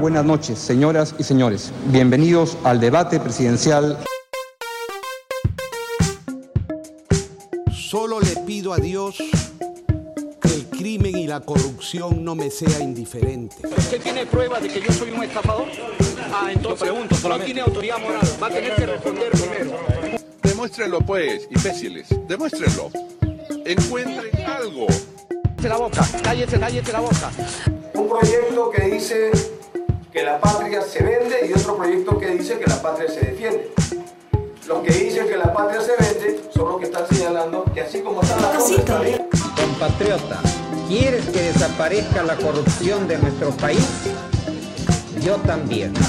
buenas noches, señoras y señores. Bienvenidos al debate presidencial. Solo le pido a Dios que el crimen y la corrupción no me sea indiferente. ¿Usted tiene pruebas de que yo soy un estafador? Ah, entonces pregunto, no tiene autoridad moral. Va a tener que responder primero. Demuéstrenlo pues, imbéciles. Demuéstrenlo. Encuentren algo. Cállese la boca, cállese, cállese la boca. Un proyecto que dice que la patria se vende y otro proyecto que dice que la patria se defiende. Los que dicen que la patria se vende son los que están señalando que así como están las cosas está bien. Compatriota, ¿quieres que desaparezca la corrupción de nuestro país? Yo también.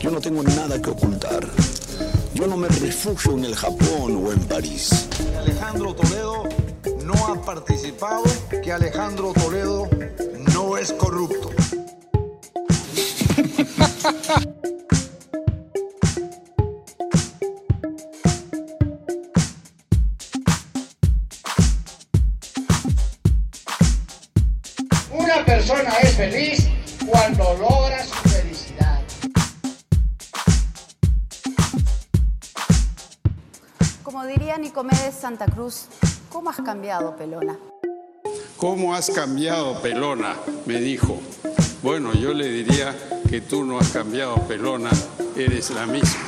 Yo no tengo nada que ocultar. Yo no me refugio en el Japón o en París. Alejandro Toledo no ha participado, que Alejandro Toledo no es corrupto. Una persona es feliz cuando logra su felicidad. Como diría Nicomedes Santa Cruz, ¿cómo has cambiado, Pelona? ¿Cómo has cambiado, Pelona? Me dijo. Bueno, yo le diría que tú no has cambiado, Pelona, eres la misma.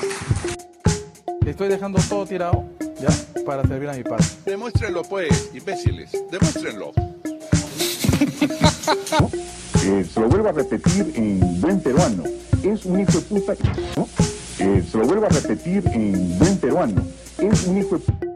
Estoy dejando todo tirado, ya, para servir a mi padre. Demuéstrenlo pues, imbéciles. Demuéstrenlo. Eh, se lo vuelvo a repetir en buen peruano. Es un hijo de puta. ¿no? Eh, se lo vuelvo a repetir en buen peruano. Es un hijo de puta.